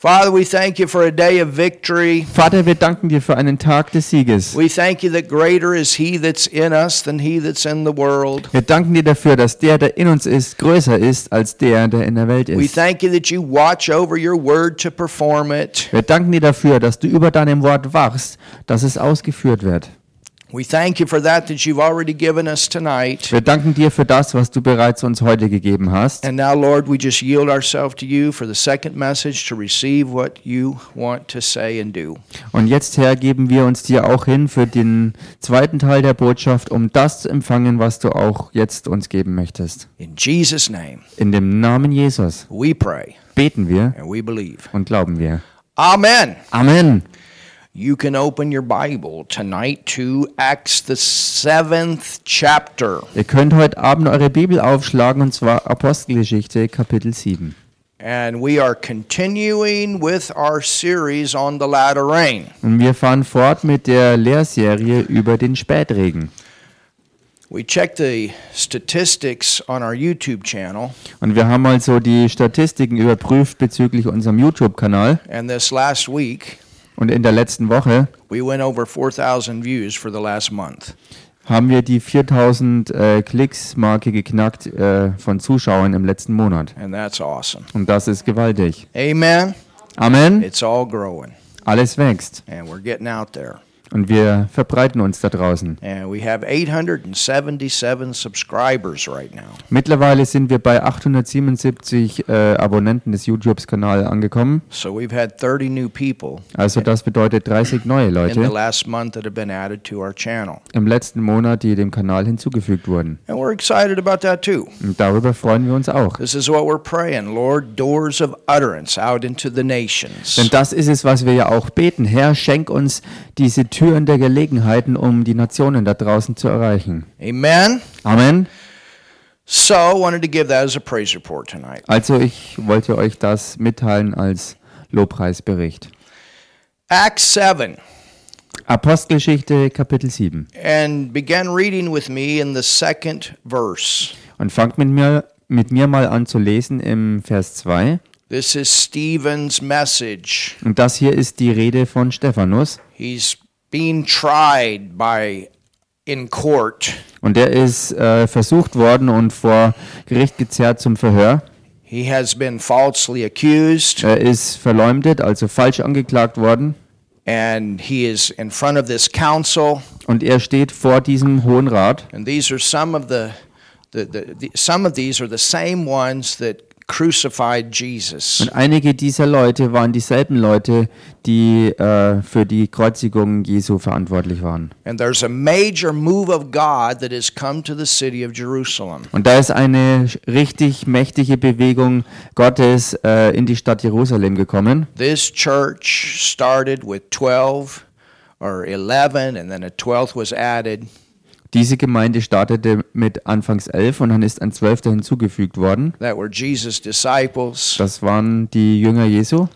Father, we thank you for a day of victory. Vater, wir danken dir für einen Tag des Sieges. We thank you that greater is he that's in us than he that's in the world. Wir danken dir dafür, dass der, der in uns ist, größer ist als der, der in der Welt We ist. thank you that you watch over your word to perform it. Wir danken dir dafür, dass du über deinem Wort wachst, dass es ausgeführt wird. We thank you for that that you've already given us tonight. Wir danken dir für das, was du bereits uns heute gegeben hast. And now, Lord, we just yield ourselves to you for the second message to receive what you want to say and do. Und jetzt, Herr, geben wir uns dir auch hin für den zweiten Teil der Botschaft, um das zu empfangen, was du auch jetzt uns geben möchtest. In Jesus' name, In dem Namen Jesus we pray beten wir and we believe. und glauben wir. Amen. Amen. You can open your Bible tonight to Acts, the seventh chapter. Ihr könnt heute Abend eure Bibel aufschlagen und zwar Apostelgeschichte Kapitel 7. And we are continuing with our series on the latter rain. Und wir fahren fort mit der Lehrserie über den Spätregen. We checked the statistics on our YouTube channel, Und wir haben also die Statistiken überprüft bezüglich unserem YouTube-Kanal. and this last week Und in der letzten Woche we went over 4,000 views for the last month. haben wir die 4000 äh, Klicks-Marke geknackt äh, von Zuschauern im letzten Monat. And that's awesome. Und das ist gewaltig. Amen. Amen. It's all growing, Alles wächst. and we're getting out there. Und wir verbreiten uns da draußen. And we have 877 subscribers right now. Mittlerweile sind wir bei 877 äh, Abonnenten des YouTubes-Kanals angekommen. So we've had 30 new people Also das bedeutet 30 neue Leute im letzten Monat, die dem Kanal hinzugefügt wurden. And we're excited about that too. Und darüber freuen wir uns auch. Praying, Lord, Denn das ist es, was wir ja auch beten. Herr, schenk uns diese Türen der Gelegenheiten, um die Nationen da draußen zu erreichen. Amen. Amen. So, I wanted to give that as a praise report tonight. Also ich wollte euch das mitteilen als Lobpreisbericht. Acts 7, Apostelgeschichte Kapitel 7. and began reading with me in the second verse. Und fangt mit mir, mit mir mal an zu lesen im Vers 2. This is Stephen's message. Und das hier ist die Rede von Stephanus. He's being tried by in court. Und der ist äh, versucht worden und vor Gericht gezerrt zum Verhör. He has been falsely accused, Er ist verleumdet, also falsch angeklagt worden. and he is in front of this council. Und er steht vor diesem Hohen Rat. And these are some of the, the, the, the some of these are the same ones that crucified Jesus. Und einige dieser Leute waren dieselben Leute, die äh, für die Kreuzigung Jesu verantwortlich waren. And there's a major move of God that has come to the city of Jerusalem. Und da ist eine richtig mächtige Bewegung Gottes äh, in die Stadt Jerusalem gekommen. This church started with 12 or 11, and then a 12th was added. Diese Gemeinde startete mit anfangs elf und dann ist ein Zwölfter hinzugefügt worden. That were Jesus' disciples. Das waren die Jünger Jesu.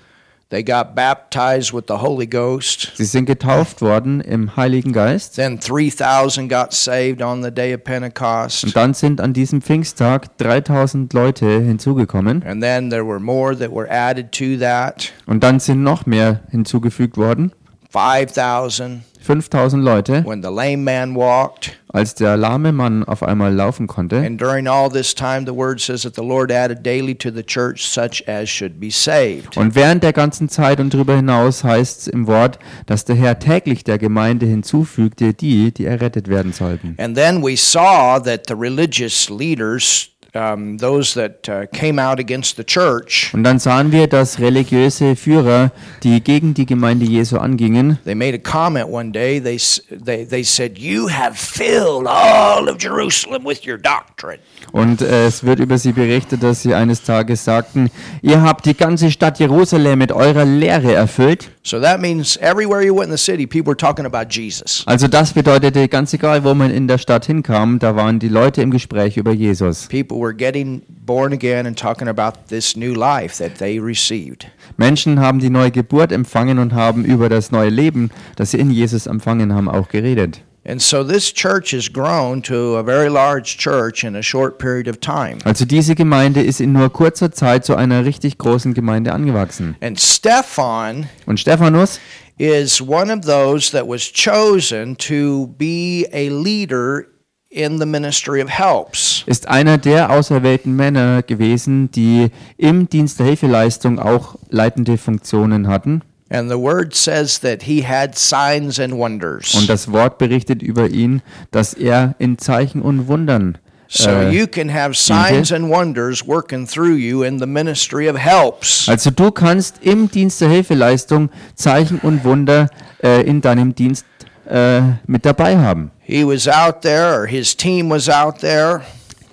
They got baptized with the Holy Ghost. Sie sind getauft worden im Heiligen Geist. Then 3,000 got saved on the day of Pentecost. Und dann sind an diesem Pfingsttag 3000 Leute hinzugekommen. And then there were more that were added to that Und dann sind noch mehr hinzugefügt worden. 5,000 5000 Leute, when the lame man walked. als der lahme Mann auf einmal laufen konnte. And during all this time, the word says that the Lord added daily to the church such as should be saved. Und während der ganzen Zeit und darüber hinaus heißt es im Wort, dass der Herr täglich der Gemeinde hinzufügte, die, die errettet werden sollten. And then we saw that the religious leaders, um, those that uh, came out against the church, Und dann sahen wir, dass religiöse Führer, die gegen die Gemeinde Jesu angingen, they made a comment one day. They, they, they said, You have filled all of Jerusalem with your doctrine. und äh, es wird über sie berichtet, dass sie eines Tages sagten, ihr habt die ganze Stadt Jerusalem mit eurer Lehre erfüllt. So that means everywhere you went in the city, people were talking about Jesus. Also das bedeutete, ganz egal, wo man in der Stadt hinkam, da waren die Leute im Gespräch über Jesus. People were getting born again and talking about this new life that they received. Menschen haben die neue Geburt empfangen und haben über das neue Leben, das sie in Jesus empfangen haben, auch geredet. And so this church has grown to a very large church in a short period of time. Also diese Gemeinde ist in nur kurzer Zeit zu einer richtig großen Gemeinde angewachsen. And Stephan Und Stephanus is one of those that was chosen to be a leader in the ministry of helps. ist einer der auserwählten Männer gewesen, die im Dienst der Hilfeleistung auch leitende Funktionen hatten. And the word says that he had signs and wonders. Und das Wort berichtet über ihn, dass er in Zeichen und Wundern so äh, you can have signs and wonders working through you in the ministry of helps. Also du kannst im Dienst der Hilfeleistung Zeichen und Wunder äh, in deinem Dienst äh, mit dabei haben. He was out there, or his team was out there,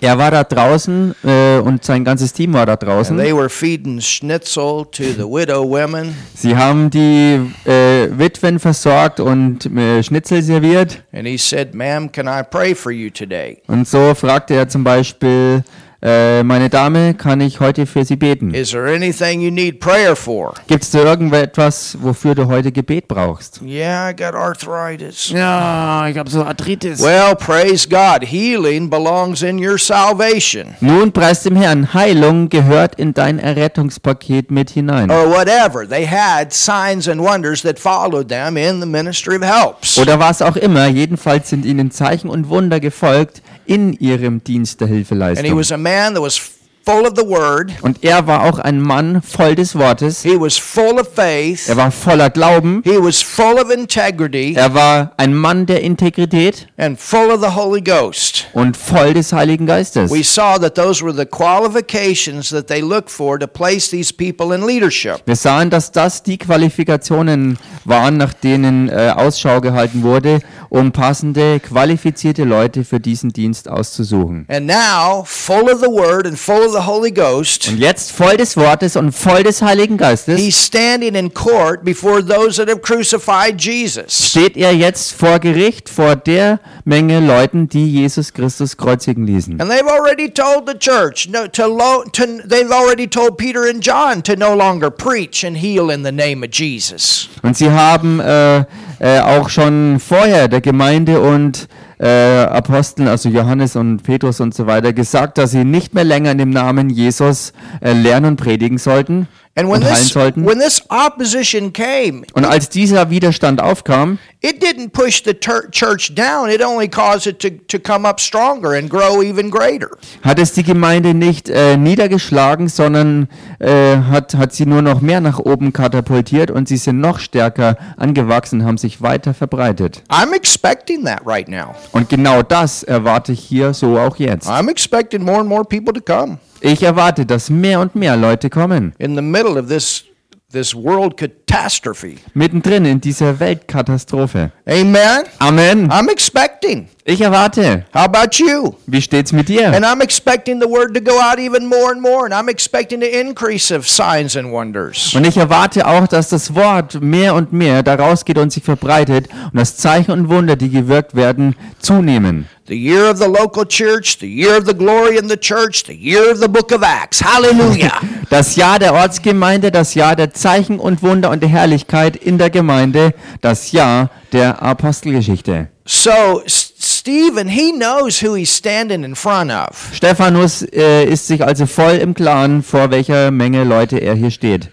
Er war da draußen äh, und sein ganzes Team war da draußen. they were feeding schnitzel to the widow women. Sie haben die äh, Witwen versorgt und äh, Schnitzel serviert. And he said, Ma'am, can I pray for you today? Und so fragte er zum Beispiel, äh, meine Dame, kann ich heute für Sie beten? Is there anything you need prayer for? Gibt es da irgendetwas, wofür du heute Gebet brauchst? Yeah, I got arthritis. Ja, ich habe so Arthritis. Well, praise God. Healing belongs in your salvation. Nun preis dem Herrn, Heilung gehört in dein Errettungspaket mit hinein. Or whatever. They had signs and wonders that followed them in the ministry of helps. Oder was auch immer, jedenfalls sind ihnen Zeichen und Wunder gefolgt in ihrem Dienst der And he Hilfeleistung. Man that was full of the word. Und er war auch ein Mann voll des Wortes. He was full of faith. Er war voller Glauben. He was full of integrity Er war ein Mann der Integrität and full of the Holy Ghost. und voll des Heiligen Geistes. We saw that those were the qualifications that they looked for to place these people in leadership. Wir sahen, dass das die Qualifikationen waren, nach denen äh, Ausschau gehalten wurde, um passende, qualifizierte Leute für diesen Dienst auszusuchen. And now, full of the Word and full of the Holy Ghost, Und jetzt voll des Wortes und voll des Heiligen Geistes he's standing in court before those that have crucified Jesus. steht er jetzt vor Gericht vor der Menge Leuten, die Jesus Christus kreuzigen ließen. And they've already told the church no, to, lo, to they've already told Peter and John to no longer preach and heal in the name of Jesus. Und sie haben äh, äh, auch schon vorher der Gemeinde und äh, Aposteln, also Johannes und Petrus und so weiter, gesagt, dass sie nicht mehr länger in dem Namen Jesus äh, lernen und predigen sollten And when this sollten. when this opposition came, Und als dieser Widerstand aufkam, it didn't push the church down. It only caused it to, to come up stronger and grow even greater. hat es die Gemeinde nicht äh, niedergeschlagen, sondern äh, hat, hat sie nur noch mehr nach oben katapultiert und sie sind noch stärker angewachsen, haben sich weiter verbreitet. I'm expecting that right now. Und genau das erwarte ich hier so auch jetzt. I'm expecting more and more people to come Ich erwarte, dass mehr und mehr Leute kommen. in the middle of this this world catastrophe. Mittendrin in dieser Weltkatastrophe. Amen. Amen. I'm expecting. Ich erwarte. How about you? Wie steht's mit dir? And I'm expecting the word to go out even more and more, and I'm expecting the increase of signs and wonders. Und ich erwarte auch, dass das Wort mehr und mehr da rausgeht und sich verbreitet und dass Zeichen und Wunder, die gewirkt werden, zunehmen. The year of the local church, the year of the glory in the church, the year of the book of Acts. Hallelujah. Das Jahr der Ortsgemeinde, das Jahr der Zeichen und Wunder und der Herrlichkeit in der Gemeinde, das Jahr der Apostelgeschichte. so, Stephen, he knows who he's standing in front of. Stephanus äh, ist sich also voll im Klaren, vor welcher Menge Leute er hier steht.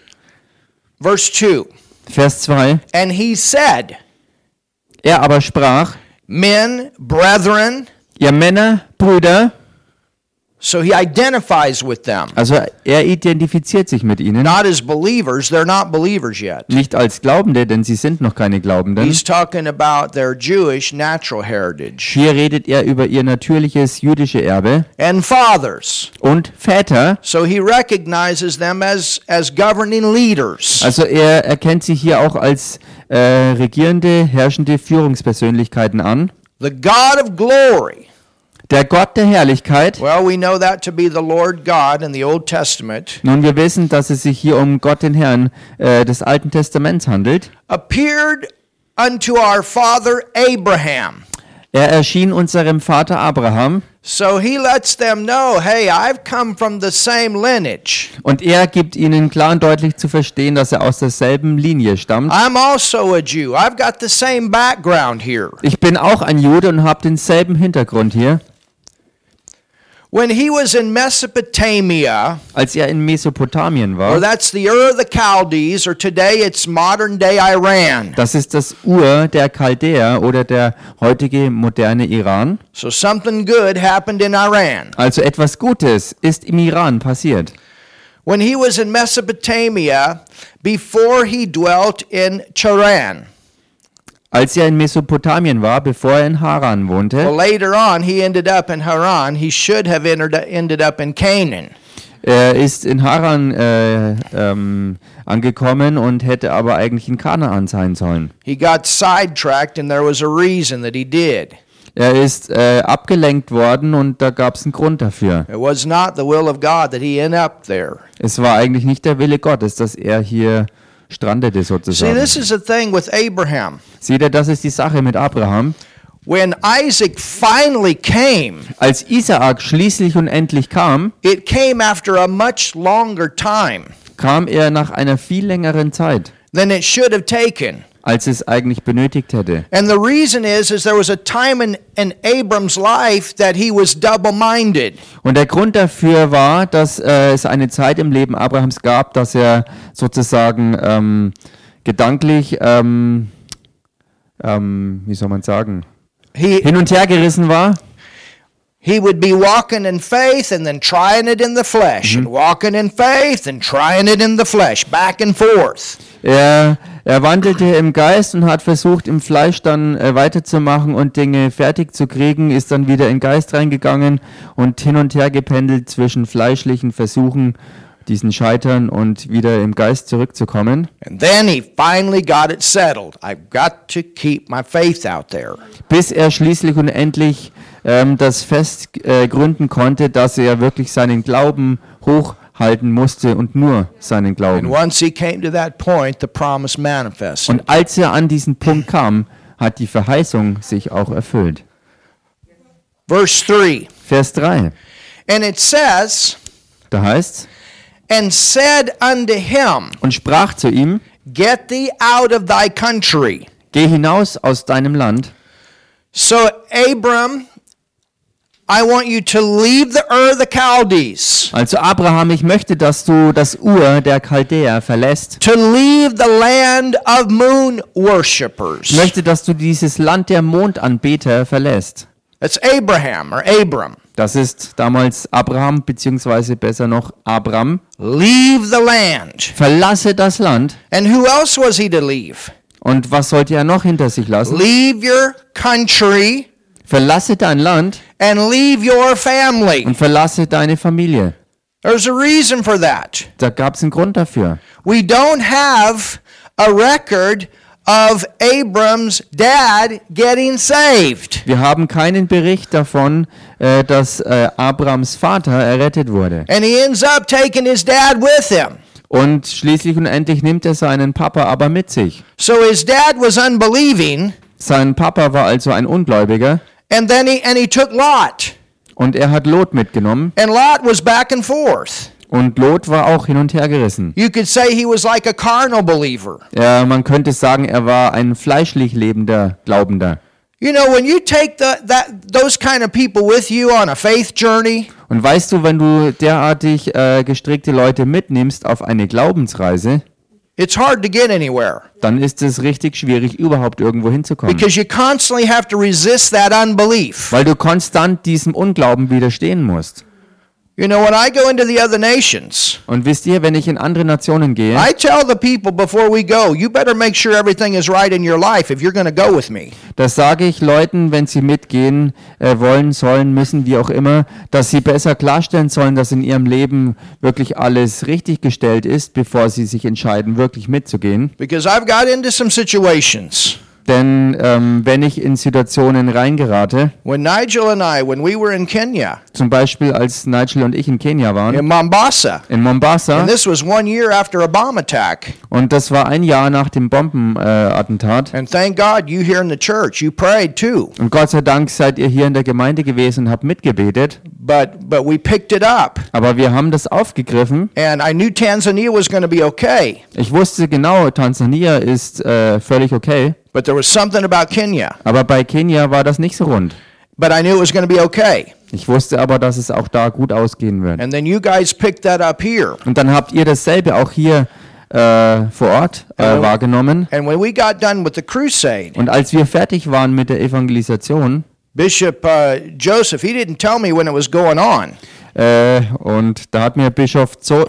Verse 2 Vers 2. And he said, Er aber sprach, Men, brethren, ihr Männer, Brüder, so he identifies with them. also er identifiziert sich mit ihnen, Not as believers, they're not believers yet. nicht als Glaubende, denn sie sind noch keine Glaubenden. He's talking about their Jewish natural heritage. Hier redet er über ihr natürliches jüdische Erbe And fathers. und Väter. So he recognizes them as, as governing leaders. Also er erkennt sie hier auch als äh, regierende, herrschende Führungspersönlichkeiten an. The God of glory. Der Gott der Herrlichkeit. Well, we know that to be the Lord God in the Old Testament. Nun, wir wissen, dass es sich hier um Gott den Herrn äh, des Alten Testaments handelt. Appeared unto our father Abraham. Er erschien unserem Vater Abraham So he lets them know, hey, I've come from the same lineage. und er gibt ihnen klar und deutlich zu verstehen, dass er aus derselben Linie stammt. I'm also a Jew. I've got the same background here. Ich bin auch ein Jude und habe denselben Hintergrund hier. When he was in Mesopotamia, Als er in Mesopotamien or war, that's the Ur of the Chaldees, or today it's modern day Iran. das ist das Ur der Chaldäer oder der heutige moderne Iran. So something good happened in Iran. Also etwas Gutes ist im Iran passiert. When he was in Mesopotamia, before he dwelt in Charan. Als er in Mesopotamien war, bevor er in Haran Well, wohnte, later on, he ended up in Haran. He should have entered, ended up in Canaan. er ist in Haran äh, ähm, angekommen und hätte aber eigentlich in Kanaan sein sollen. He got sidetracked, and there was a reason that he did. Er ist äh, abgelenkt worden und da gab es einen Grund dafür. Es war eigentlich nicht der Wille Gottes, dass er hier strandete See, sozusagen. this is the thing with Abraham. Seht ihr, das ist die Sache mit Abraham. When Isaac finally came, Als Isaak schließlich und endlich kam, it came after a much longer time kam er nach einer viel längeren Zeit, than it should have taken. Als es eigentlich benötigt hätte. And the reason is is there was a time in, in Abram's life that he was double-minded. Und der Grund dafür war, dass äh, es eine Zeit im Leben Abrahams gab, dass er sozusagen ähm, gedanklich, ähm, ähm, wie soll man sagen, He hin und her gerissen war. He would be walking in faith and then trying it in the flesh and walking in faith and trying it in the flesh back and forth. Er, er wandelte im Geist und hat versucht, im Fleisch dann äh, weiterzumachen und Dinge fertig zu kriegen, ist dann wieder in den Geist reingegangen und hin und her gependelt zwischen fleischlichen Versuchen, diesen Scheitern und wieder im Geist zurückzukommen. And then he finally got it settled. I've got to keep my faith out there. bis er schließlich und endlich ähm, das fest äh, gründen konnte, dass er wirklich seinen Glauben hochhalten musste und nur seinen And Glauben. once he came to that point, the promise manifested. Und als er an diesen Punkt kam, hat die Verheißung sich auch erfüllt. Verse 3. Vers 3, And it says, da heißt And said unto him, und sprach zu ihm, Get thee out of thy country. geh hinaus aus deinem Land. So, Abram, I want you to leave the Ur the Chaldees, Also Abraham, ich möchte, dass du das Ur der Chaldäer verlässt. to leave the land of moon worshippers. Ich möchte, dass du dieses Land der Mondanbeter verlässt. That's Abraham or Abram. Das ist damals Abraham, beziehungsweise besser noch Abram. Leave the land. Verlasse das Land. And who else was he to leave? Und was sollte er noch hinter sich lassen? Leave your country Verlasse dein Land and leave your family. und verlasse deine Familie. There's a reason for that. Da gab es einen Grund dafür. We don't have a record of Abram's dad getting saved. Wir haben keinen Bericht davon, äh, dass äh, Abrams Vater errettet wurde. And he ends up taking his dad with him. Und schließlich und endlich nimmt er seinen Papa aber mit sich. So his dad was unbelieving, Sein Papa war also ein Ungläubiger and then he and he took Lot. und er hat Lot mitgenommen. And Lot was back and forth. Und Lot war auch hin und her gerissen. You could say he was like a carnal believer. Ja, man könnte sagen, er war ein fleischlich lebender Glaubender. You know, when you take the, that those kind of people with you on a faith journey, Und weißt du, wenn du derartig äh, gestrickte Leute mitnimmst auf eine Glaubensreise, it's hard to get anywhere dann ist es richtig schwierig, überhaupt irgendwo hinzukommen. because you constantly have to resist that unbelief. Weil du konstant diesem Unglauben widerstehen musst. You know, when I go into the other nations, Und wisst ihr, wenn ich in andere Nationen gehe, I tell the people before we go, you better make sure everything is right in your life if you're going to go with me. das sage ich Leuten, wenn sie mitgehen äh, wollen, sollen, müssen, wie auch immer, dass sie besser klarstellen sollen, dass in ihrem Leben wirklich alles richtig gestellt ist, bevor sie sich entscheiden, wirklich mitzugehen. Because I've got into some situations Denn ähm, wenn ich in Situationen reingerate, When Nigel and I, when we were in Kenya, zum Beispiel als Nigel und ich in Kenia waren, in Mombasa, in Mombasa, and this was one year after a bomb attack, und das war ein Jahr nach dem Bombenattentat. Äh, Attentat. and thank God you here in the church, you prayed too, und Gott sei Dank seid ihr hier in der Gemeinde gewesen und habt mitgebetet. But but we picked it up, Aber wir haben das aufgegriffen. and I knew Tanzania was going to be okay, Ich wusste genau, Tansania ist äh, völlig okay. but there was something about Kenya, Aber bei Kenia war das nicht so rund. but I knew it was going to be okay, Ich wusste aber, dass es auch da gut ausgehen wird. and then you guys picked that up here, Und dann habt ihr dasselbe auch hier äh, vor Ort äh, wahrgenommen. and when we got done with the crusade. Und als wir fertig waren mit der Evangelisation, Bishop uh, Joseph, he didn't tell me when it was going on. äh, und da hat mir Bischof, Zo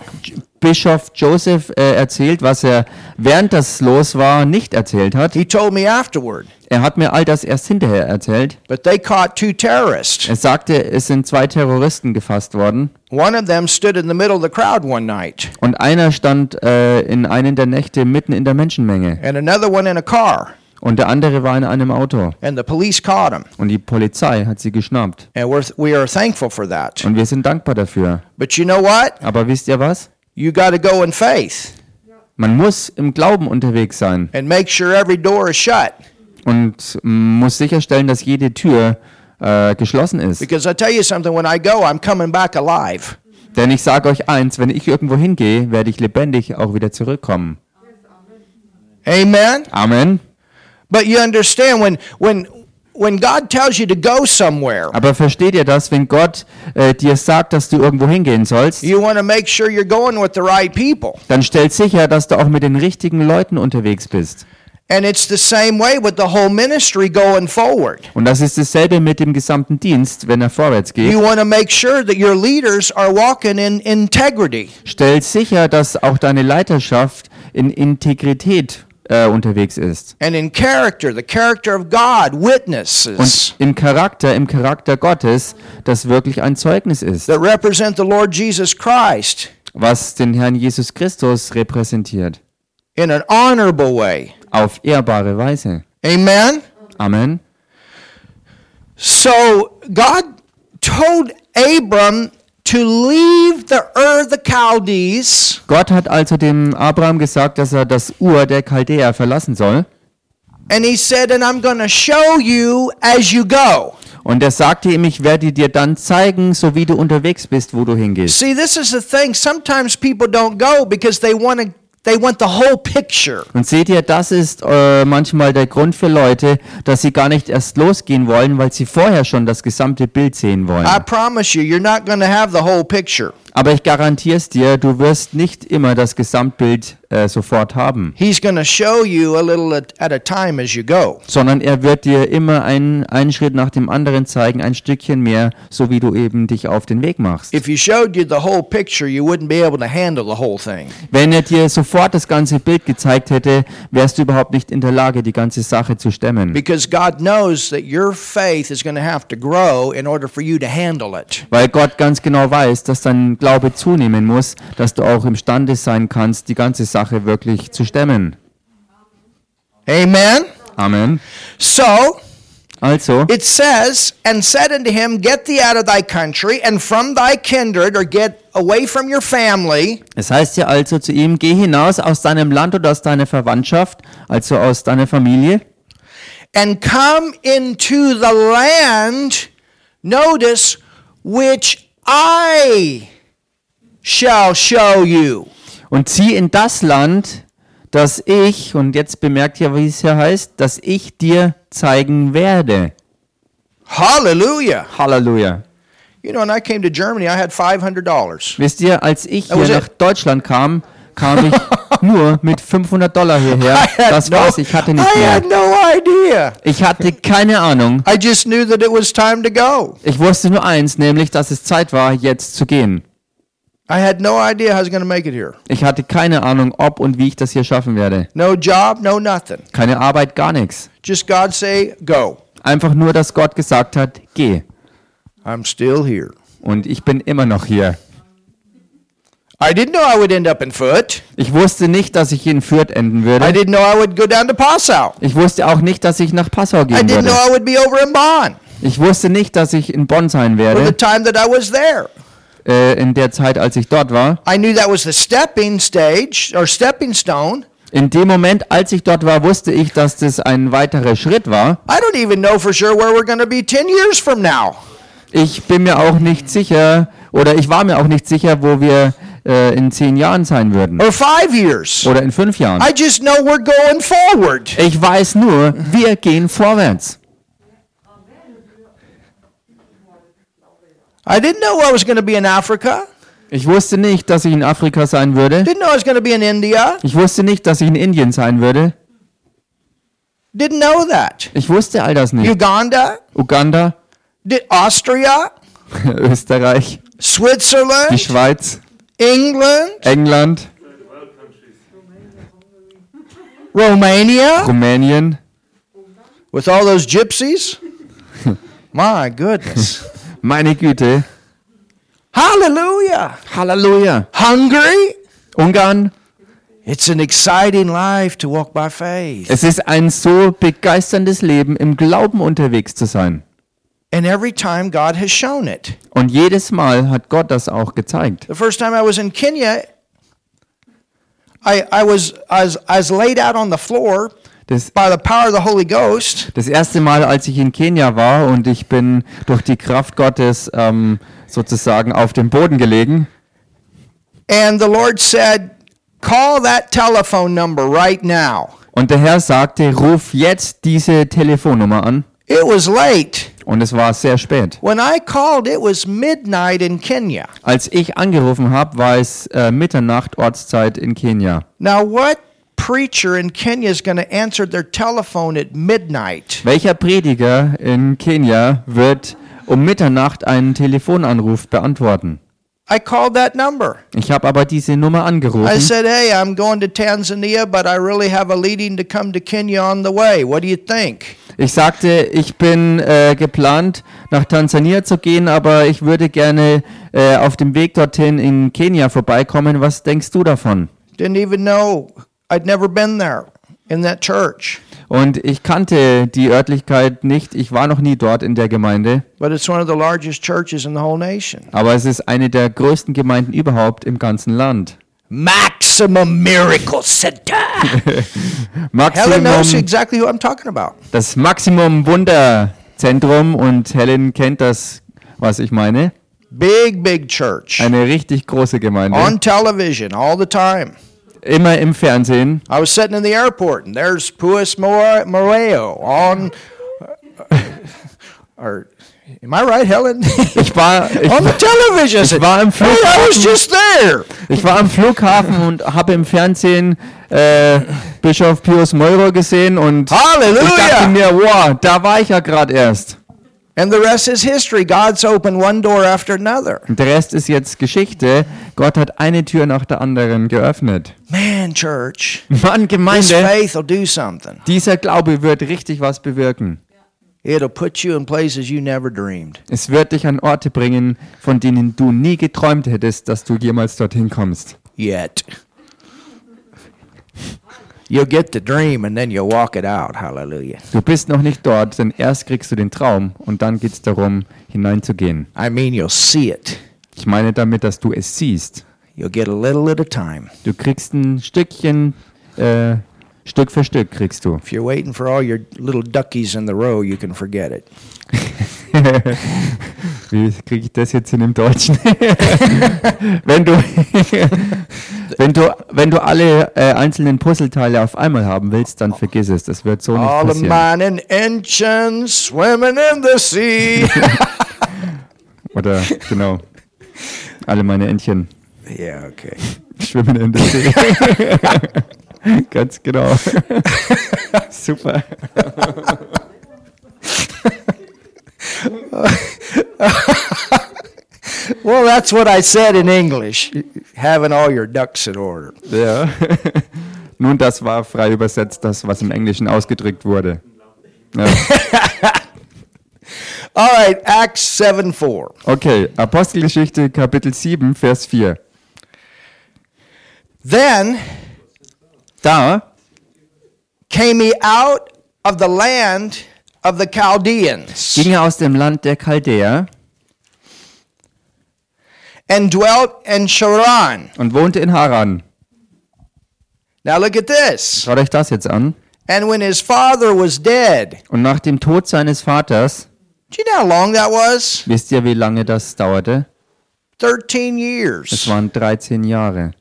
Bischof Joseph äh, erzählt, was er während das los war nicht erzählt hat. He told me afterward. Er hat mir all das erst hinterher erzählt. But they caught two terrorists. Er sagte, es sind zwei Terroristen gefasst worden. One of them stood in the middle of the crowd one night, Und einer stand äh, in einen der Nächte mitten in der Menschenmenge. and another one in a car. Und der andere war in einem Auto. And the police caught him. Und die Polizei hat sie geschnappt. And we're, we are thankful for that. Und wir sind dankbar dafür. But you know what? Aber wisst ihr was? You got to go in faith Man muss im Glauben unterwegs sein and make sure every door is shut. und muss sicherstellen, dass jede Tür äh, geschlossen ist. Because I tell you something, when I go, I'm coming back alive. Denn ich sage euch eins, wenn ich irgendwo hingehe, werde ich lebendig auch wieder zurückkommen. Amen. Amen. But you understand when when when God tells you to go somewhere, Aber versteht ihr das, wenn Gott äh, dir sagt, dass du irgendwo hingehen sollst, you want to make sure you're going with the right people. dann stell sicher, dass du auch mit den richtigen Leuten unterwegs bist. And it's the same way with the whole ministry going forward. Und das ist dasselbe mit dem gesamten Dienst, wenn er vorwärts geht. You want to make sure that your leaders are walking in integrity. Stell sicher, dass auch deine Leiterschaft in Integrität äh, unterwegs ist. And in character, the character of God, witnesses Und im Charakter, im Charakter Gottes, das wirklich ein Zeugnis ist, that represent the Lord Jesus Christ was den Herrn Jesus Christus repräsentiert. in an honorable way. Auf ehrbare Weise. Amen. Amen. So God told Abram to leave the Ur of the Chaldees Gott hat also dem Abraham gesagt, dass er das Ur der Chaldäer verlassen soll. and he said, and I'm going to show you as you go. Und er sagte ihm, ich werde dir dann zeigen, so wie du unterwegs bist, wo du hingehst. See, this is the thing. Sometimes people don't go because they want to they want the whole picture. Und seht ihr, das ist äh, manchmal der Grund für Leute, dass sie gar nicht erst losgehen wollen, weil sie vorher schon das gesamte Bild sehen wollen. I promise you, you're not going to have the whole picture. Aber ich garantiere es dir, du wirst nicht immer das Gesamtbild äh, sofort haben, He's going to show you a little at, at a time as you go. sondern er wird dir immer einen, einen Schritt nach dem anderen zeigen, ein Stückchen mehr, so wie du eben dich auf den Weg machst. If he showed you the whole picture, you wouldn't be able to handle the whole thing. Wenn er dir sofort das ganze Bild gezeigt hätte, wärst du überhaupt nicht in der Lage, die ganze Sache zu stemmen. Because God knows that your faith is going to have to grow in order for you to handle it. Weil Gott ganz genau weiß, dass dein Glaube zunehmen muss, dass du auch imstande sein kannst, die ganze Sache wirklich zu stemmen. Amen. Amen. So, Also, it says, and said unto him, Get thee out of thy country and from thy kindred, or get away from your family, es heißt ja also zu ihm, geh hinaus aus deinem Land oder aus deiner Verwandtschaft, also aus deiner Familie, and come into the land, notice, which I shall show you. und zieh in das Land, das ich, und jetzt bemerkt ihr, wie es hier heißt, dass ich dir zeigen werde. Hallelujah. Halleluja. You know, when I came to Germany, I had $500. Wisst ihr, als ich hier it. nach Deutschland kam, kam ich nur mit 500 Dollar hierher. Das no- war's, ich hatte nicht I mehr. had no idea. Ich hatte keine Ahnung. I just knew that it was time to go. Ich wusste nur eins, nämlich, dass es Zeit war, jetzt zu gehen. I had no idea how I was going to make it here. Ich hatte keine Ahnung, ob und wie ich das hier schaffen werde. No job, no nothing. Keine Arbeit, gar nichts. Just God say, go. Einfach nur, dass Gott gesagt hat, geh. I'm still here. Und ich bin immer noch hier. I didn't know I would end up in Foot. Ich wusste nicht, dass ich in Fürth enden I würde. didn't know I would go down to Passau. Ich wusste auch nicht, dass ich nach Passau I gehen didn't know würde. I would be over in Bonn Ich wusste nicht, dass ich in Bonn sein for the werde, time that I was there. Äh, in der Zeit, als ich dort war. I knew that was the stepping stage or stepping stone. In dem Moment, als ich dort war, wusste ich, dass das ein weiterer Schritt war. I don't even know for sure where we're going to be 10 years from now. Ich bin mir auch nicht sicher, oder ich war mir auch nicht sicher, wo wir äh, in zehn Jahren sein würden. or five years. Oder in fünf Jahren. I just know we're going forward. Ich weiß nur, wir gehen vorwärts. I didn't know I was going to be in Africa. Ich wusste nicht, dass ich in Afrika sein würde. Didn't know I was going to be in India. Ich wusste nicht, dass ich in Indien sein würde. Didn't know that. Ich wusste all das nicht. Uganda, Uganda, did Austria, Österreich, die Switzerland, Schweiz, England, England, Romania, Rumänien. with all those gypsies. My goodness. Meine Güte. Hallelujah. Halleluja. Hungary. Ungarn. It's an exciting life to walk by faith. Es ist ein so begeisterndes Leben, im Glauben unterwegs zu sein. And every time God has shown it. Und jedes Mal hat Gott das auch gezeigt. The first time I was in Kenya, I, I, was, I, was, I was laid out on the floor Das, by the power of the Holy Ghost. das erste Mal, als ich in Kenia war und ich bin durch die Kraft Gottes ähm, sozusagen auf dem Boden gelegen. And the Lord said, Call that telephone number right now. Und der Herr sagte, ruf jetzt diese Telefonnummer an. It was late. Und es war sehr spät. When I called, it was midnight in Kenya. Als ich angerufen habe, war es äh, Mitternacht Ortszeit in Kenia. Now, what preacher in Kenya is going to answer their telephone at midnight? Welcher Prediger in Kenia wird um Mitternacht einen Telefonanruf beantworten? I called that number. Ich habe aber diese Nummer I angerufen. said, Hey, I'm going to Tanzania, but I really have a leading to come to Kenya on the way. What do you think? Ich sagte, ich bin äh, geplant, nach Tansania zu gehen, aber ich würde gerne äh, auf dem Weg dorthin in Kenia vorbeikommen. Was denkst du davon? Didn't even know. I'd never been there in that church. Und ich kannte die Örtlichkeit nicht. Ich war noch nie dort in der Gemeinde. But it's one of the largest churches in the whole nation. Aber es ist eine der größten Gemeinden überhaupt im ganzen Land. Maximum Miracle Center. Helen knows Maximum, exactly who I'm talking about. das Maximum Wunderzentrum und Helen kennt das, was ich meine. Big, big church. Eine richtig große Gemeinde. On television all the time. Immer im Fernsehen. I was sitting in the airport and there's Puis More- Moreo on. or, am I right, Helen? Ich war, ich, on the television. I said, war im hey, I was Flughafen. just there. ich war am Flughafen und habe im Fernsehen äh, Bischof Pius Meurer gesehen und ich dachte mir, wow, da war ich ja gerade erst. And the rest is history. God's opened one door after another. Und der Rest ist jetzt Geschichte. Gott hat eine Tür nach der anderen geöffnet. Man, church, Mann, this Gemeinde, faith will do something. dieser Glaube wird richtig was bewirken. It'll put you in places you never dreamed. Es wird dich an Orte bringen, von denen du nie geträumt hättest, dass du jemals dorthin kommst. Yet. You'll get the dream and then you'll walk it out. Hallelujah. Du bist noch nicht dort, denn erst kriegst du den Traum und dann geht es darum, hineinzugehen. I mean, you'll see it. Ich meine damit, dass du es siehst. You'll get a little at a time. Du kriegst ein Stückchen, äh, Stück für Stück kriegst du. If you're waiting for all your little duckies in the row, you can forget it. Wie kriege ich das jetzt hin im Deutschen? wenn du, wenn du, wenn du alle äh, einzelnen Puzzleteile auf einmal haben willst, dann vergiss es. Das wird so nicht All of passieren. mine engines swimming in the sea. Oder genau. Alle meine Entchen yeah, okay. schwimmen in der See. Ganz genau. Super. Well, that's what I said in English. Having all your ducks in order. Ja. Nun, das war frei übersetzt, das, was im Englischen ausgedrückt wurde. Ja. All right, Acts 7 4. Okay, Apostelgeschichte Kapitel 7, Vers 4. Then Da came he out of the land of the Chaldeans ging er aus dem Land der Chaldäer and dwelt in Charan. und wohnte in Haran. Now look at this. Schaut euch das jetzt an. And when his father was dead, Und nach dem Tod seines Vaters, do you know how long that was? wisst ihr, wie lange das dauerte? 13 Es years. waren 13 Jahre.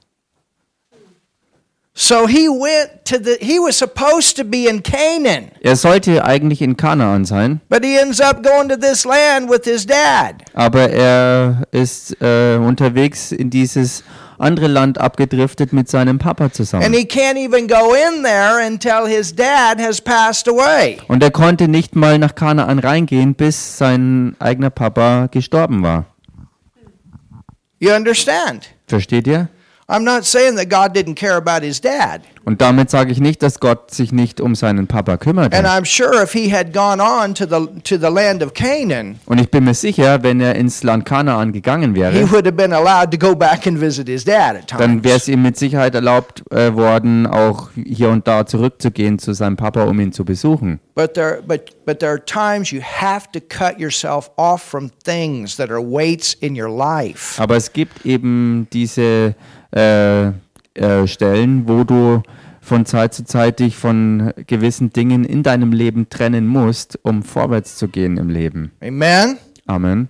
So he went to the, he was supposed to be in Canaan, Er sollte eigentlich in Kanaan sein, but he ends up going to this land with his dad. aber er ist äh, unterwegs in dieses andere Land abgedriftet mit seinem Papa And zusammen. he can't even go in there until his dad has passed away. Und er konnte nicht mal nach Kanaan reingehen, bis sein eigener Papa gestorben war. You understand? Versteht ihr? I'm not saying that God didn't care about his dad. Und damit sage ich nicht, dass Gott sich nicht um seinen Papa And kümmerte. I'm sure if he had gone on to the to the land of Canaan, Und ich bin mir sicher, wenn er ins Land Kanaan gegangen he wäre, would have been allowed to go back and visit his dad at dann wäre times. es ihm mit Sicherheit erlaubt äh, worden, auch hier und da zurückzugehen zu seinem Papa, um ihn zu besuchen. But there but but there are times you have to cut yourself off from things that are weights in your life. Aber es gibt eben diese äh, äh, Stellen, wo du von Zeit zu Zeit dich von gewissen Dingen in deinem Leben trennen musst, um vorwärts zu gehen im Leben. Amen. Amen.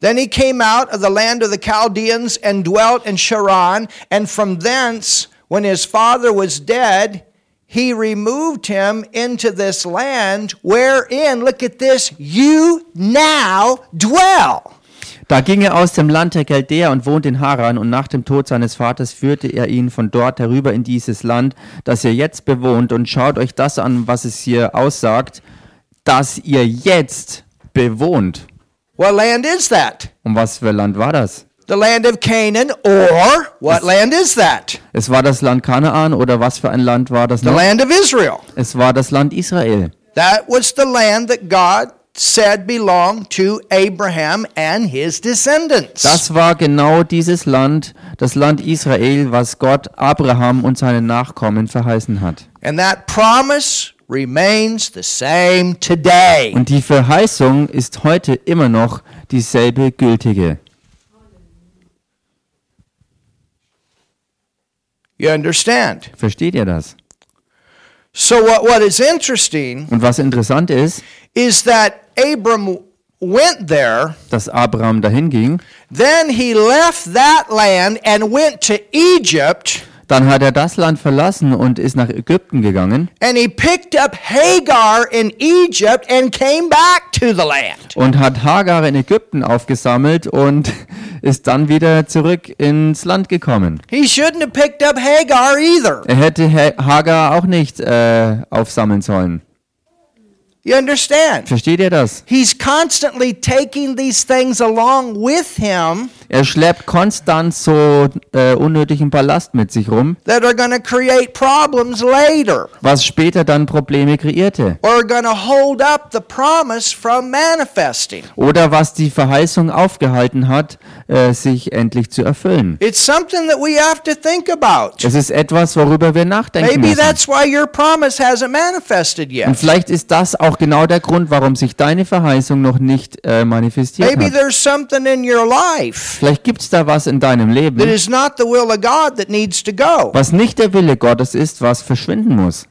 Then he came out of the land of the Chaldeans and dwelt in Charan, and from thence, when his father was dead, he removed him into this land wherein, look at this, you now dwell. Da ging er aus dem Land der Chaldäer und wohnte in Haran, und nach dem Tod seines Vaters führte er ihn von dort herüber in dieses Land, das ihr jetzt bewohnt. Und schaut euch das an, was es hier aussagt, dass ihr jetzt bewohnt. What land is that? Und was für Land war das? The land of Canaan, or what land is that? Es war das Land Kanaan oder was für ein Land war das The noch? land of Israel. Es war das Land Israel. That was the land that God said belonged to Abraham and his descendants. Das war genau dieses Land, das Land Israel, was Gott Abraham und seinen Nachkommen verheißen hat. And that promise remains the same today. Und die Verheißung ist heute immer noch dieselbe gültige. You understand? Versteht ihr das? So what, what is interesting Und was interessant ist, is that Abram went there, dass Abraham dahin ging, then he left that land and went to Egypt, dann hat er das Land verlassen und ist nach Ägypten gegangen and he picked up Hagar in Egypt and came back to the land. und hat Hagar in Ägypten aufgesammelt und ist dann wieder zurück ins Land gekommen. He shouldn't have picked up Hagar either. Er hätte Ha- Hagar auch nicht äh, aufsammeln sollen. You understand? Versteht ihr das? He's constantly taking these things along with him Er schleppt konstant so äh, unnötigen Ballast mit sich rum, that are going to create problems later was später dann Probleme kreierte. or are going to hold up the promise from manifesting. Oder was die Verheißung aufgehalten hat, äh, sich endlich zu erfüllen. It's something that we have to think about. Es ist etwas, worüber wir nachdenken Maybe müssen. that's why your promise hasn't manifested Und yet. vielleicht ist das auch genau der Grund, warum sich deine Verheißung noch nicht äh, manifestiert Maybe hat. there's something in your life Vielleicht gibt es da was in deinem that Leben, is not the will of God that needs to go. was nicht der Wille Gottes ist, was verschwinden muss.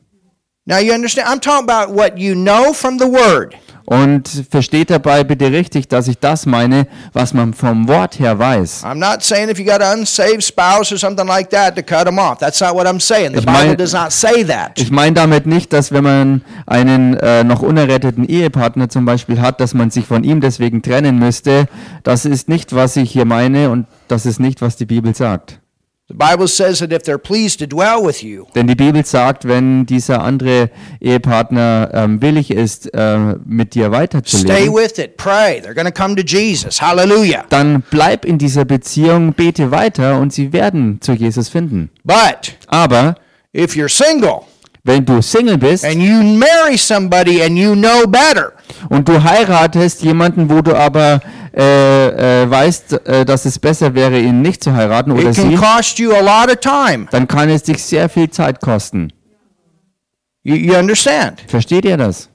Now you understand? I'm talking about what you know from the Word. Und versteht dabei bitte richtig, dass ich das meine, was man vom Wort her weiß. I'm not saying if you got an unsaved spouse or something like that to cut them off. That's not what I'm saying. The Ich Bible meine- does not say that. Ich meine damit nicht, dass wenn man einen äh, noch unerretteten Ehepartner zum Beispiel hat, dass man sich von ihm deswegen trennen müsste. Das ist nicht, was ich hier meine und das ist nicht, was die Bibel sagt. Denn die Bibel sagt, wenn dieser andere Ehepartner ähm, willig ist, äh, mit dir stay weiterzuleben, with it, pray. They're going to come to Jesus. Hallelujah. dann bleib in dieser Beziehung, bete weiter und sie werden zu Jesus finden. But Aber if you're single Wenn du Single bist and you marry somebody and you know better, und du heiratest jemanden, wo du aber äh, äh, weißt, äh, dass es besser wäre, ihn nicht zu heiraten oder it can sie, cost you a lot of time. dann kann es dich sehr viel Zeit kosten. You, you understand? Versteht ihr das?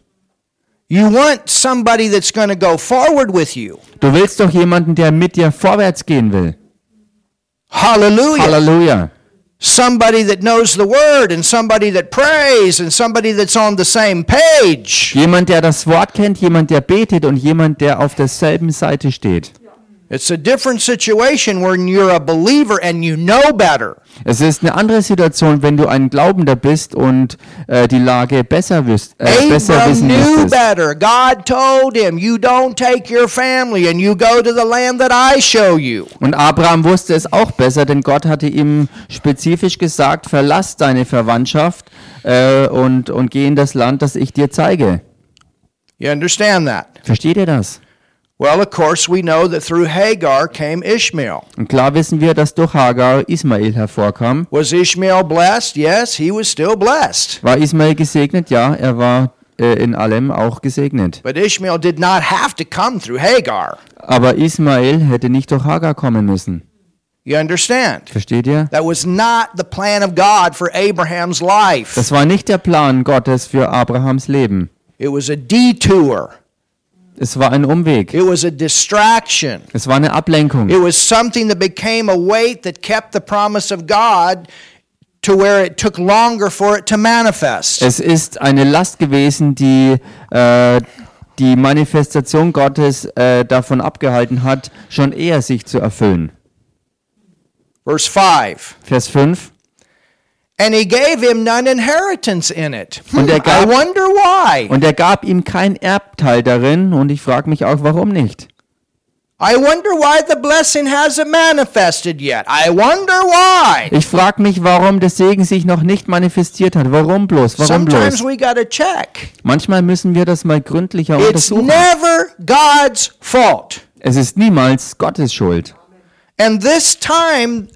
You want somebody that's going to go forward with you. Du willst doch jemanden, der mit dir vorwärts gehen will. Hallelujah. Halleluja. Somebody that knows the word and somebody that prays and somebody that's on the same page. Jemand, der das Wort kennt, jemand, der betet und jemand, der auf derselben Seite steht. It's a different situation when you're a believer and you know better. Es ist eine andere Situation, wenn du ein Glaubender bist und äh, die Lage besser, wüsst, äh, besser Abram wissen knew müsstest. better. God told him, You don't take your family and you go to the land that I show you. Und Abraham wusste es auch besser, denn Gott hatte ihm spezifisch gesagt, verlass deine Verwandtschaft äh, und, und geh in das Land, das ich dir zeige. You understand that? Versteht ihr das? Well, of course, we know that through Hagar came Ishmael. Und klar wissen wir, dass durch Hagar Ismael hervorkam. Was Ishmael blessed? Yes, he was still blessed. War Ismael gesegnet? Ja, er war äh, in allem auch gesegnet. But Ishmael did not have to come through Hagar. Aber Ismael hätte nicht durch Hagar kommen müssen. You understand? Versteht ihr? That was not the plan of God for Abraham's life. Das war nicht der Plan Gottes für Abrahams Leben. It was a detour. Es war ein Umweg. It was a distraction. Es war eine Ablenkung. It was something that became a weight that kept the promise of God to where it took longer for it to manifest. Es ist eine Last gewesen, die äh, die Manifestation Gottes äh, davon abgehalten hat, schon eher sich zu erfüllen. Verse 5. Vers 5. And he gave him none inheritance in it. Und er I gab- wonder why. Und er gab ihm kein Erbteil darin und ich frage mich auch, warum nicht. I wonder why the blessing hasn't manifested yet. I wonder why. Ich frage mich, warum der Segen sich noch nicht manifestiert hat. Warum bloß? Warum Sometimes bloß? we got to check. Manchmal müssen wir das mal gründlicher It's untersuchen. never God's fault. Es ist niemals Gottes Schuld. And this time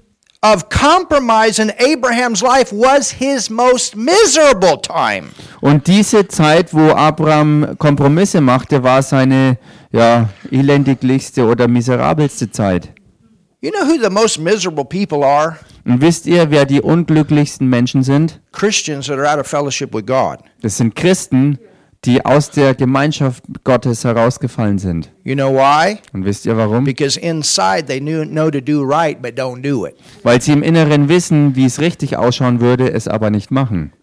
of compromise in Abraham's life was his most miserable time. Und diese Zeit, wo Abraham Kompromisse machte, war seine ja, elendiglichste oder miserabelste Zeit. You know who the most miserable people are? Und wisst ihr, wer die unglücklichsten Menschen sind? Christians that are out of fellowship with God. Das sind Christen, die aus der Gemeinschaft Gottes herausgefallen sind. You know why? Und wisst ihr warum? Because inside they knew, know to do right but don't do it. Weil sie im Inneren wissen, wie es richtig ausschauen würde, es aber nicht machen.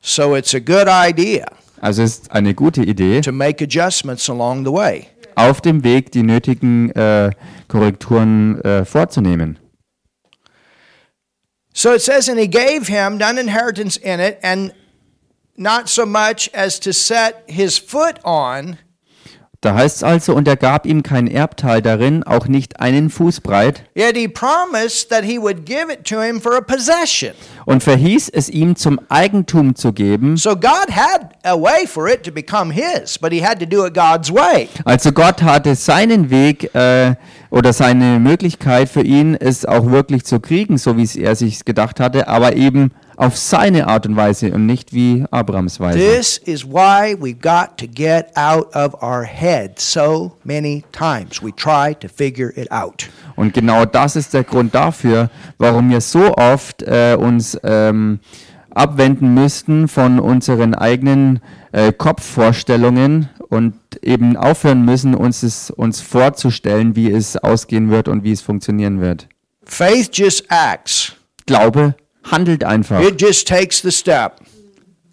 So it's a good idea Also es ist eine gute Idee, to make adjustments along the way. auf dem Weg die nötigen äh, Korrekturen äh, vorzunehmen. So it says, and he gave him none inheritance in it, and not so much as to set his foot on, Da heißt es also, und er gab ihm kein Erbteil darin, auch nicht einen Fuß breit, yet he promised that he would give it to him for a possession. und verhieß es ihm zum Eigentum zu geben. So God had a way for it to become his, but he had to do it God's way. Also Gott hatte seinen Weg äh, oder seine Möglichkeit für ihn, es auch wirklich zu kriegen, so wie es er sich gedacht hatte, aber eben auf seine Art und Weise und nicht wie Abrams Weise. This is why we've got to get out of our head so many times. We try to figure it out. Und genau das ist der Grund dafür, warum wir so oft äh, uns ähm, abwenden müssten von unseren eigenen äh, Kopfvorstellungen und eben aufhören müssen, uns es uns vorzustellen, wie es ausgehen wird und wie es funktionieren wird. Faith just acts. Glaube handelt einfach. It just takes the step.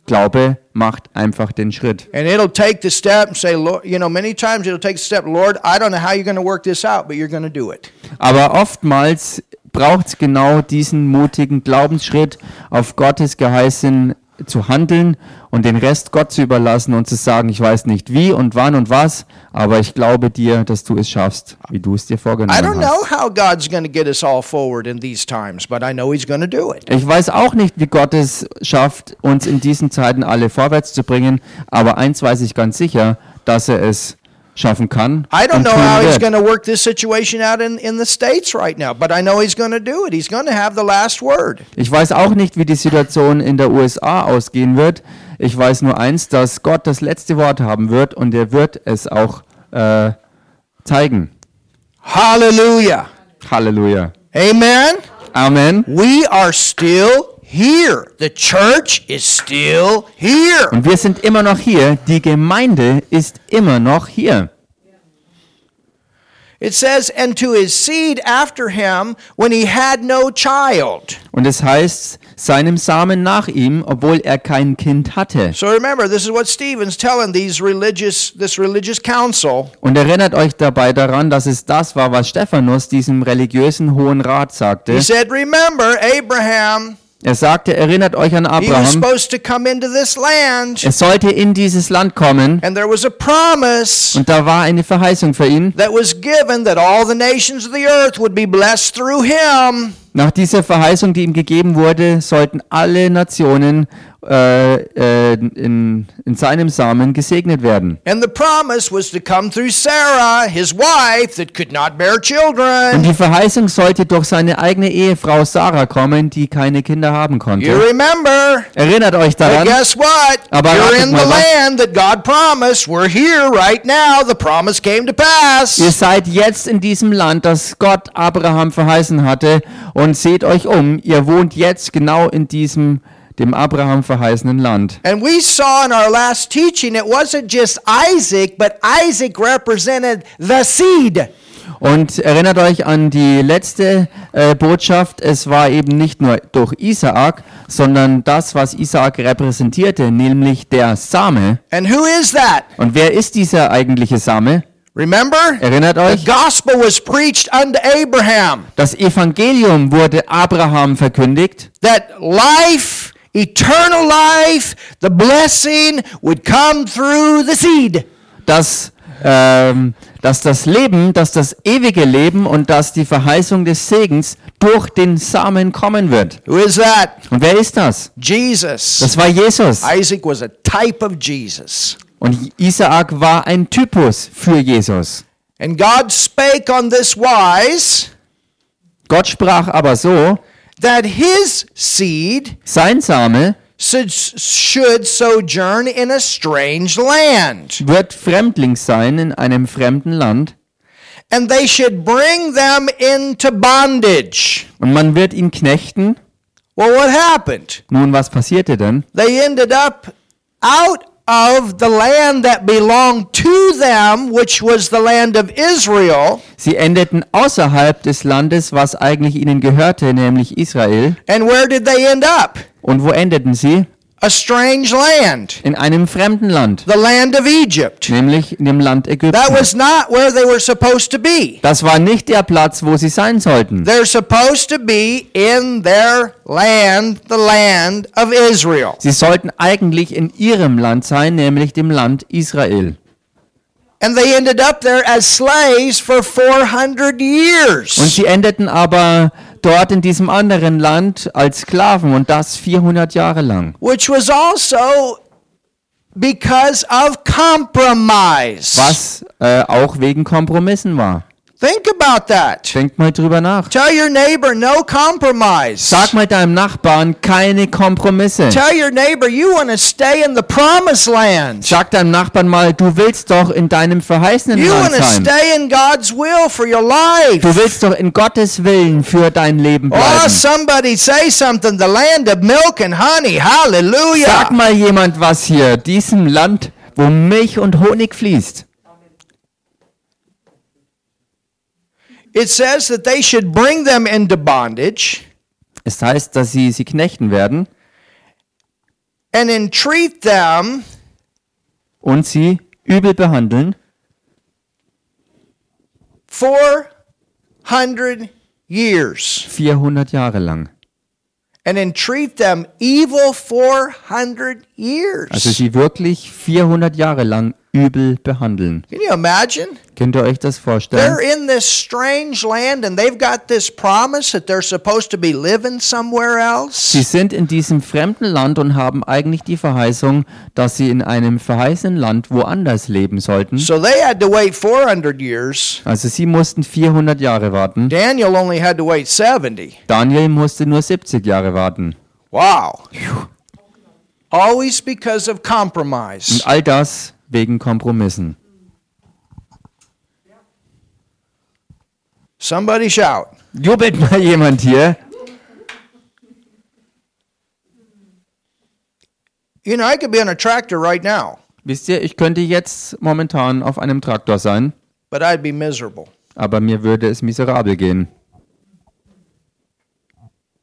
Glaube macht einfach den Schritt. And it'll take the step and say, Lord, you know, many times it'll take the step, Lord, I don't know how you're going to work this out, but you're going to do it. Aber oftmals braucht es genau diesen mutigen Glaubensschritt, auf Gottes Geheißen zu handeln und den Rest Gott zu überlassen und zu sagen, ich weiß nicht wie und wann und was, aber ich glaube dir, dass du es schaffst, wie du es dir I vorgenommen don't know hast. how God's going to get us all forward in these times, but I know He's going to do it. Ich weiß auch nicht, wie Gott es schafft, uns in diesen Zeiten alle vorwärts zu bringen, aber eins weiß ich ganz sicher, dass er es schaffen kann. I don't know how he's going to work this situation out in, in the States right now, but I know he's going to do it. He's going to have the last word. Ich weiß auch nicht, wie die Situation in der USA ausgehen wird. Ich weiß nur eins, dass Gott das letzte Wort haben wird und er wird es auch äh, zeigen. Hallelujah. Halleluja. Amen. Amen. We are still here. The church is still here. Und wir sind immer noch hier. Die Gemeinde ist immer noch hier. It says, and to his seed after him when he had no child. Und es heißt, seinem Samen nach ihm, obwohl er kein Kind hatte. So remember, this is what Stephen's telling these religious this religious council. Und erinnert euch dabei daran, dass es das war, was Stephanus diesem religiösen Hohen Rat sagte. He said, Remember, Abraham, Er sagte, erinnert euch an Abraham. Er sollte in dieses Land kommen. Und da war eine Verheißung für ihn. that was given that all the nations of the earth would be blessed through him. Nach dieser Verheißung, die ihm gegeben wurde, sollten alle Nationen äh, äh, in, in seinem Samen gesegnet werden. Sarah, wife, Und die Verheißung sollte durch seine eigene Ehefrau Sarah kommen, die keine Kinder haben konnte. remember. Erinnert euch daran. Aber You're ratet in mal the was. land that God promised. We're here right now. The promise came to Ihr seid jetzt in diesem Land, das Gott Abraham verheißen hatte. Und seht euch um, ihr wohnt jetzt genau in diesem, dem Abraham verheißenen Land. And we saw in our last teaching, it wasn't just Isaac, but Isaac represented the seed. Und erinnert euch an die letzte äh, Botschaft. Es war eben nicht nur durch Isaak, sondern das, was Isaak repräsentierte, nämlich der Same. And who is that? Und wer ist dieser eigentliche Same? Remember? Erinnert The euch? gospel was preached unto Abraham Das Evangelium wurde Abraham verkündigt, that life, eternal life, the blessing would come through the seed. dass, ähm, dass das Leben, dass das ewige Leben und dass die Verheißung des Segens durch den Samen kommen wird. Who is that? Und wer ist das? Jesus. Das war Jesus. Isaac was a type of Jesus. Und Isaak war ein Typus für Jesus. And God spake on this wise Gott sprach aber so, that his seed sein Same should, should sojourn in a strange land, wird Fremdling sein in einem fremden Land and they should bring them into bondage. und man wird ihn knechten. Well, what happened? Nun, was passierte denn? They ended up out of the land that belonged to them, which was the land of Israel. Sie endeten außerhalb des Landes, was eigentlich ihnen gehörte, nämlich Israel. And where did they end up? Und wo endeten sie? A strange land, In einem fremden Land, the land of Egypt. nämlich in dem Land That Ägypten. was not where they were supposed to be. Das war nicht der Platz, wo sie sein sollten. They're supposed to be in their land, the land of Israel. Sie sollten eigentlich in ihrem Land sein, nämlich dem Land Israel. And they ended up there as slaves for 400 Und years. sie endeten aber dort in diesem anderen Land als Sklaven und das 400 Jahre lang. Which was also because of compromise. Was äh, auch wegen Kompromissen war. Think about that. Denkt mal drüber nach. Tell your neighbor no compromise. Sag mal deinem Nachbarn keine Kompromisse. Tell your neighbor you want to stay in the promised land. Sag deinem Nachbarn mal, du willst doch in deinem verheißenen You Land want to sein. stay in God's will for your life. Du willst doch in Gottes Willen für dein Leben Oh, bleiben. somebody say something. The land of milk and honey. Hallelujah. Sag mal jemand was hier, diesem Land, wo Milch und Honig fließt. It says that they should bring them into bondage Es heißt, dass sie sie knechten werden and entreat them und sie übel behandeln 400 years. 400 Jahre lang. And entreat them evil 400 years. Also sie wirklich 400 Jahre lang übel behandeln. Can you imagine? Könnt ihr euch das vorstellen? They're in this strange land and they've got this promise that they're supposed to be living somewhere Sie else. sind in diesem fremden Land und haben eigentlich die Verheißung, dass sie in einem verheißenen Land woanders leben sollten. So they had to wait 400 years. Also sie mussten 400 Jahre warten. Daniel only had to wait 70. Daniel musste nur 70 Jahre warten. Wow. Always because of compromise. Und all das wegen Kompromissen. Somebody shout. Jubelt mal jemand hier. You know, I could be on a tractor right now, Wisst ihr, ich könnte jetzt momentan auf einem Traktor sein, but I'd be miserable. aber mir würde es miserabel gehen.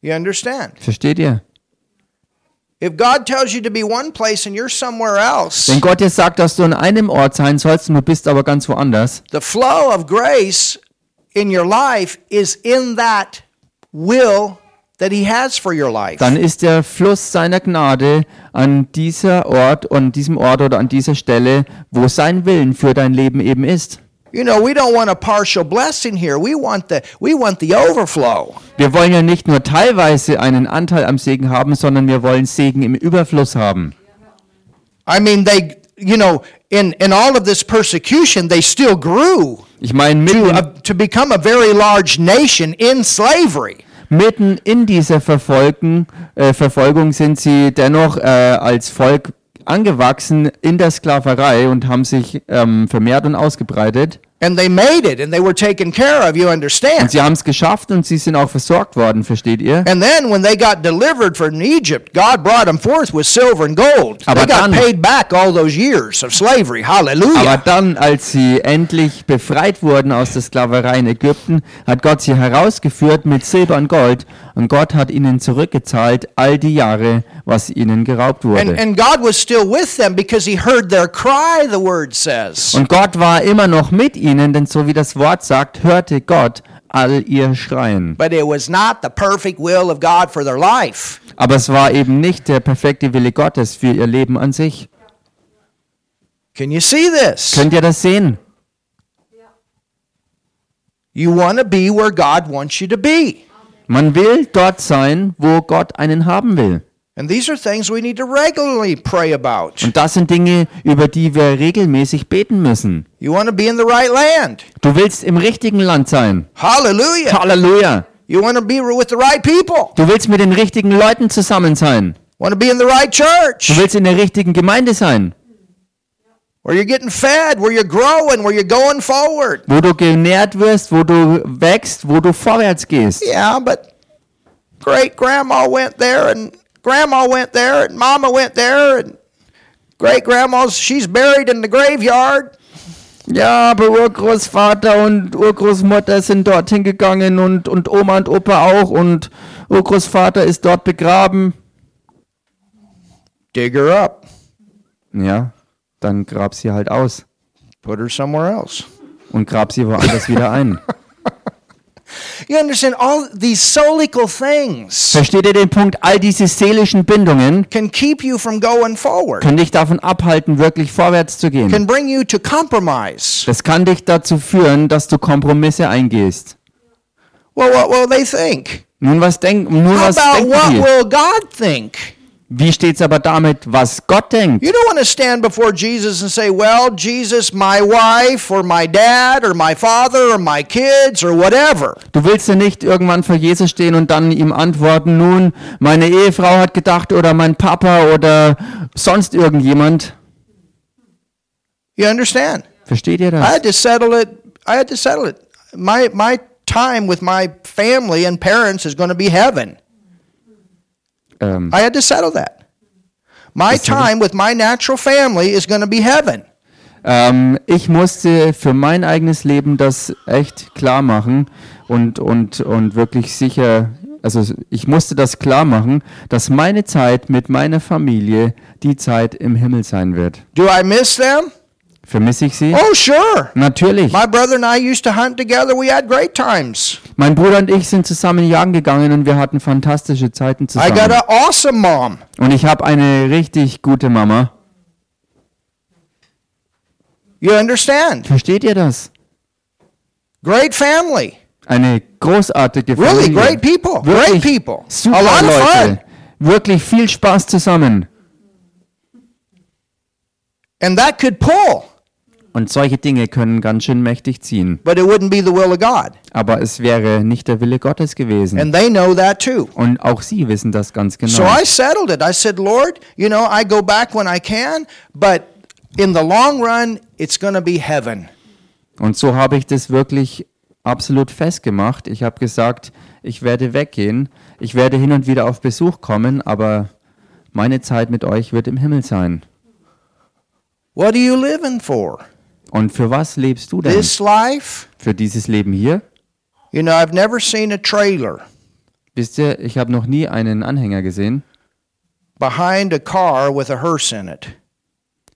You understand? Versteht ihr? If God tells you to be one place and you're somewhere else, Wenn Gott jetzt sagt, dass du an einem Ort sein sollst und du bist aber ganz woanders, the flow of grace in your life is in that will that He has for your life. dann ist der Fluss seiner Gnade an dieser Ort, an diesem Ort oder an dieser Stelle, wo sein Willen für dein Leben eben ist. You know, we don't want a partial blessing here. We want the we want the overflow. Wir wollen ja nicht nur teilweise einen Anteil am Segen haben, sondern wir wollen Segen im Überfluss haben. I mean, they you know, in in all of this persecution, they still grew Ich meine, to mitten, a, to become a very large nation in slavery. mitten in dieser Verfolgen, äh, Verfolgung sind sie dennoch äh, als Volk angewachsen in der Sklaverei und haben sich ähm, vermehrt und ausgebreitet. And they made it and they were taken care of, you Und understand? sie haben es geschafft und sie sind auch versorgt worden, versteht ihr? And then when they got delivered from Egypt, God brought them forth with silver and gold. Aber they got dann- paid back all those years of slavery. Aber Hallelujah. dann, als sie endlich befreit wurden aus der Sklaverei in Ägypten, hat Gott sie herausgeführt mit Silber und Gold und Gott hat ihnen zurückgezahlt all die Jahre, was ihnen geraubt And, wurde. and God was still with them because he heard their cry, the word says. Und Gott war immer noch mit ihnen, denn so wie das Wort sagt, hörte Gott all ihr Schreien. But it was not the perfect will of God for their life. Aber es war eben nicht der perfekte Wille Gottes für ihr Leben an sich. Can you see this? Könnt ihr das sehen? You want to be where God wants you to be. Man will dort sein, wo Gott einen haben will. And these are things we need to regularly pray about. Und das sind Dinge, über die wir regelmäßig beten müssen. You want to be in the right land. Du willst im richtigen Land sein. Hallelujah. Halleluja. You want to be with the right people. Du willst mit den richtigen Leuten zusammen sein. Want to be in the right Du church willst in der richtigen Gemeinde sein, where you're getting fed, where you're growing, where you're going forward. wo du genährt wirst, wo du wächst, wo du vorwärts gehst. Yeah, but great grandma went there and grandma went there and mama went there and great grandma's she's buried in the graveyard. Ja, aber Urgroßvater und Urgroßmutter sind dorthin gegangen und, und Oma und Opa auch und Urgroßvater ist dort begraben. Dig her up. Ja, dann grab sie halt aus Put her somewhere else. und grab sie woanders wieder ein. You understand all these solical things Versteht ihr den Punkt? All diese seelischen Bindungen can keep you from going forward. können dich davon abhalten, wirklich vorwärts zu gehen. Can bring you to compromise. Das kann dich dazu führen, dass du Kompromisse eingehst. Well, what will they think? Nun, was denken, nun, How was about denken what die? will God think? Wie steht's aber damit, was Gott denkt? You don't want to stand before Jesus and say, Well, Jesus, my wife, or my dad, or my father, or my kids, or whatever. Du willst ja nicht irgendwann vor Jesus stehen und dann ihm antworten, nun, meine Ehefrau hat gedacht oder mein Papa oder sonst irgendjemand. You understand? Versteht ihr I das? had to settle it. I had to settle it. My my time with my family and parents is going to be heaven. Ähm, I had to settle that. My time with my natural family is going to be heaven. ähm, ich musste für mein eigenes Leben das echt klar machen und, und, und wirklich sicher, also ich musste das klar machen, dass meine Zeit mit meiner Familie die Zeit im Himmel sein wird. Do I miss them? Vermisse ich sie? Oh, sure. Natürlich. My brother and I used to hunt together. We had great times. Mein Bruder und ich sind zusammen jagen gegangen und wir hatten fantastische Zeiten I zusammen. got an awesome mom. Und ich habe eine richtig gute Mama. You understand? Versteht ihr das? Great family. Eine großartige Really Familie. great people. Great Wirklich people. A super lot of fun. Leute. Wirklich viel Spaß zusammen. And that could pull, Und solche Dinge können ganz schön mächtig ziehen. but it wouldn't be the will of God. Aber es wäre nicht der Wille Gottes gewesen. And they know that too. Und auch sie wissen das ganz genau. So I settled it. I said, Lord, you know, I go back when I can, but in the long run, it's going to be heaven. Und so habe ich das wirklich absolut festgemacht. Ich habe gesagt, ich werde weggehen. Ich werde hin und wieder auf Besuch kommen, aber meine Zeit mit euch wird im Himmel sein. What are you living for? Und für was lebst du denn? This life? Für dieses Leben hier? You know, I've never seen a trailer Wisst ihr, ich habe noch nie einen Anhänger gesehen, behind a car with a hearse in it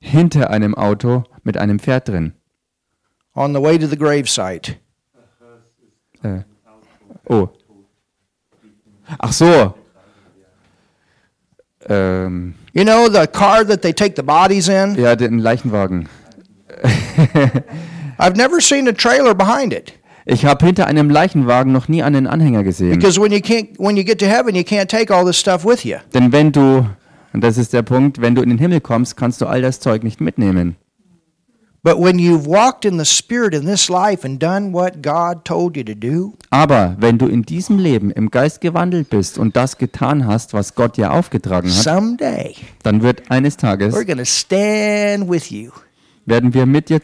hinter einem Auto mit einem Pferd drin. on the way to the gravesite. Äh. Oh. Ach so. Ähm, You know, the car that they take the bodies in? ja, den Leichenwagen. I've never seen a trailer behind it. Ich habe hinter einem Leichenwagen noch nie einen Anhänger gesehen. Because when you can't when you get to heaven, you can't take all this stuff with you. Denn wenn du, und das ist der Punkt, wenn du in den Himmel kommst, kannst du all das Zeug nicht mitnehmen. But when you've walked in the spirit in this life and done what God told you to do, Aber wenn du in diesem Leben im Geist gewandelt bist und das getan hast, was Gott dir aufgetragen hat, someday dann wird eines Tages, we're going to stand with you. Werden wir mit dir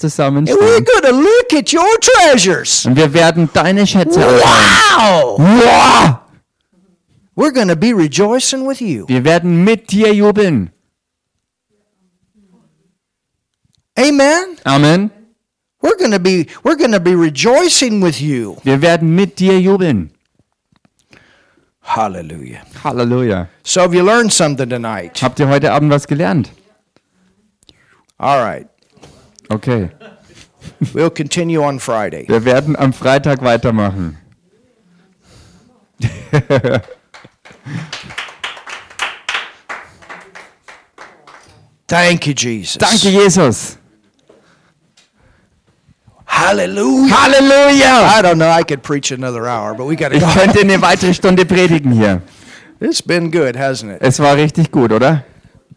your treasures. Und wir werden deine Schätze. Wow! Wow! We're to be rejoicing with you. Wir werden mit dir jubeln. Amen. Amen. We're to be we're to be rejoicing with you. Wir werden mit dir jubeln. Hallelujah. Halleluja. So have you learned something tonight? Habt ihr heute Abend was gelernt? All right. Okay. We'll continue on Friday. Wir werden am Freitag weitermachen. Thank you, Jesus. Danke, Jesus. Hallelujah. Halleluja. I don't know. I could preach another hour, but we got to Ich könnte eine weitere Stunde predigen hier. It's been good, hasn't it? Es war richtig gut, oder?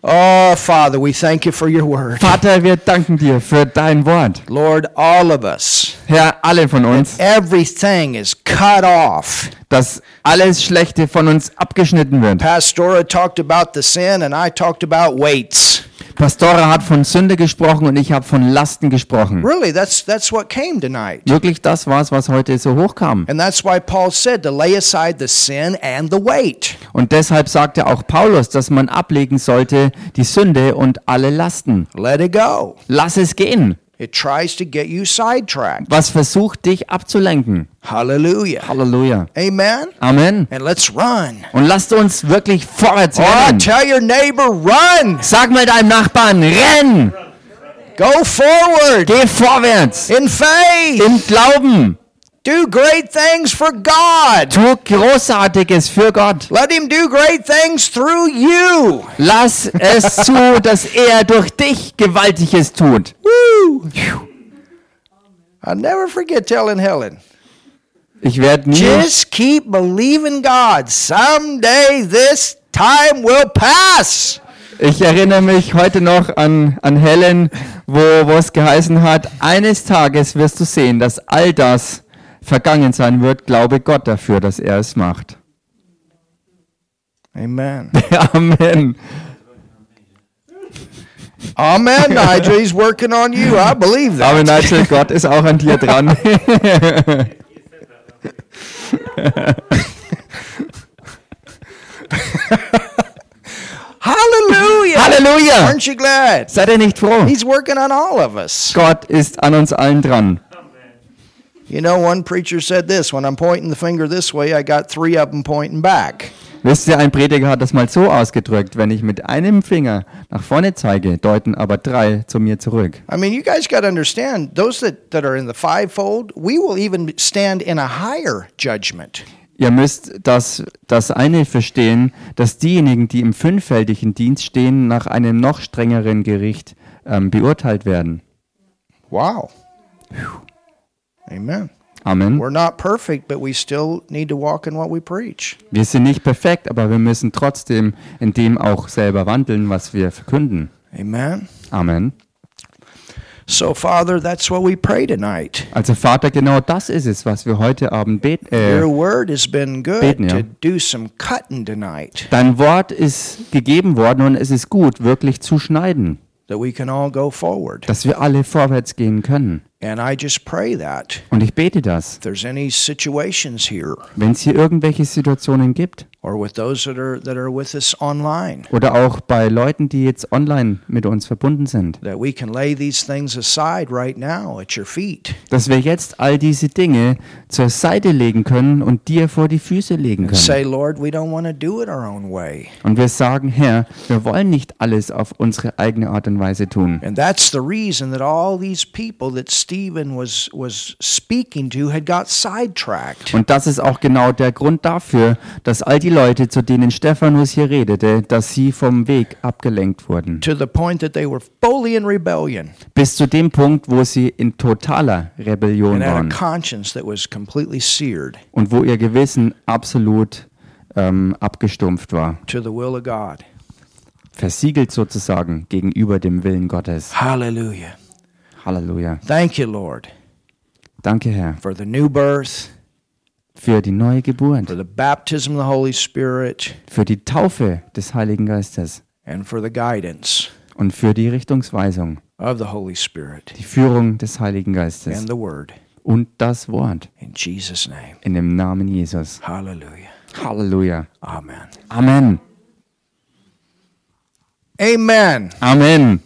Oh, Father, we thank you for your word. Vater, wir danken dir für dein Wort. Lord, all of us, Herr, alle von uns, everything is cut off. dass alles Schlechte von uns abgeschnitten wird. Pastora talked about the sin, and I talked about weights. Pastora hat von Sünde gesprochen und ich habe von Lasten gesprochen. Really, that's that's what came tonight. Wirklich das war's, was heute so hochkam. And that's why Paul said to lay aside the sin and the weight. Und deshalb sagte auch Paulus, dass man ablegen sollte die Sünde und alle Lasten. Let it go. Lass es gehen. It tries to get you sidetracked. Was versucht dich abzulenken? Hallelujah. Halleluja. Amen. Amen. And let's run. Und lasst uns wirklich vorwärts Oh, rennen. tell your neighbor, run. Sag mal deinem Nachbarn, renn! Go forward Geh vorwärts! in faith. Im Glauben! Do great things for God. Tu Großartiges für Gott. Let him do great things through you. Lass es zu, dass er durch dich Gewaltiges tut. Woo. I'll never forget telling Helen, Ich werde nie, just keep believing God. Someday this time will pass. ich erinnere mich heute noch an, an Helen, wo, wo es geheißen hat, eines Tages wirst du sehen, dass all das vergangen sein wird. Glaube Gott dafür, dass er es macht. Amen. Amen. Amen, Nigel. He's working on you. I believe that. Aber Nigel, Gott ist auch an dir dran. Hallelujah. Halleluja! Aren't you glad? Seid ihr nicht froh? He's working on all of us. Gott ist an uns allen dran. You know, one preacher said this when I'm pointing the finger this way, I got three of them pointing back. Wisst ihr, ein Prediger hat das mal so ausgedrückt, wenn ich mit einem Finger nach vorne zeige, deuten aber drei zu mir zurück. I mean, you guys got to understand, those that, that are in the fivefold, we will even stand in a higher judgment. Ihr müsst das, das eine verstehen, dass diejenigen, die im fünffältigen Dienst stehen, nach einem noch strengeren Gericht ähm, beurteilt werden. Wow. Amen. Amen. We're not perfect, but we still need to walk in what we preach. Wir sind nicht perfekt, aber wir müssen trotzdem in dem auch selber wandeln, was wir verkünden. Amen. Amen. So, Father, that's what we pray tonight. Also Vater, genau das ist es, was wir heute Abend beten. Your Äh, word has been good beten, ja. to do some cutting tonight, dein Wort ist gegeben worden und es ist gut, wirklich zu schneiden, that we can all go forward. dass wir alle vorwärts gehen können. And I just pray that Und ich bete das. if there's any situations here, Wenn es hier irgendwelche Situationen gibt or with those that are that are with us online, oder auch bei Leuten, die jetzt online mit uns verbunden sind, that we can lay these things aside right now at your feet dass wir jetzt all diese Dinge zur Seite legen können und dir vor die Füße legen and können. say, Lord, we don't want to do it our own way. Und wir sagen, Herr, wir wollen nicht alles auf unsere eigene Art und Weise tun. And that's the reason that all these people that Stephen was was speaking to had got sidetracked. Und das ist auch genau der Grund dafür, dass all die Leute, zu denen Stephanus hier redete, dass sie vom Weg abgelenkt wurden. To the point that they were fully in rebellion Bis zu dem Punkt, wo sie in totaler Rebellion and had a waren conscience that was completely seared und wo ihr Gewissen absolut ähm, abgestumpft war. to the will of God. Versiegelt sozusagen gegenüber dem Willen Gottes. Hallelujah. Halleluja. Thank you, Lord, Danke, Herr, for the new birth, für die neue Geburt, for the baptism of the Holy Spirit, für die Taufe des Heiligen Geistes and for the guidance und für die Richtungsweisung, of the Holy Spirit die Führung des Heiligen Geistes and the Word. und das Wort In Jesus' name. in dem Namen Jesus. Hallelujah. Halleluja. Amen. Amen. Amen. Amen.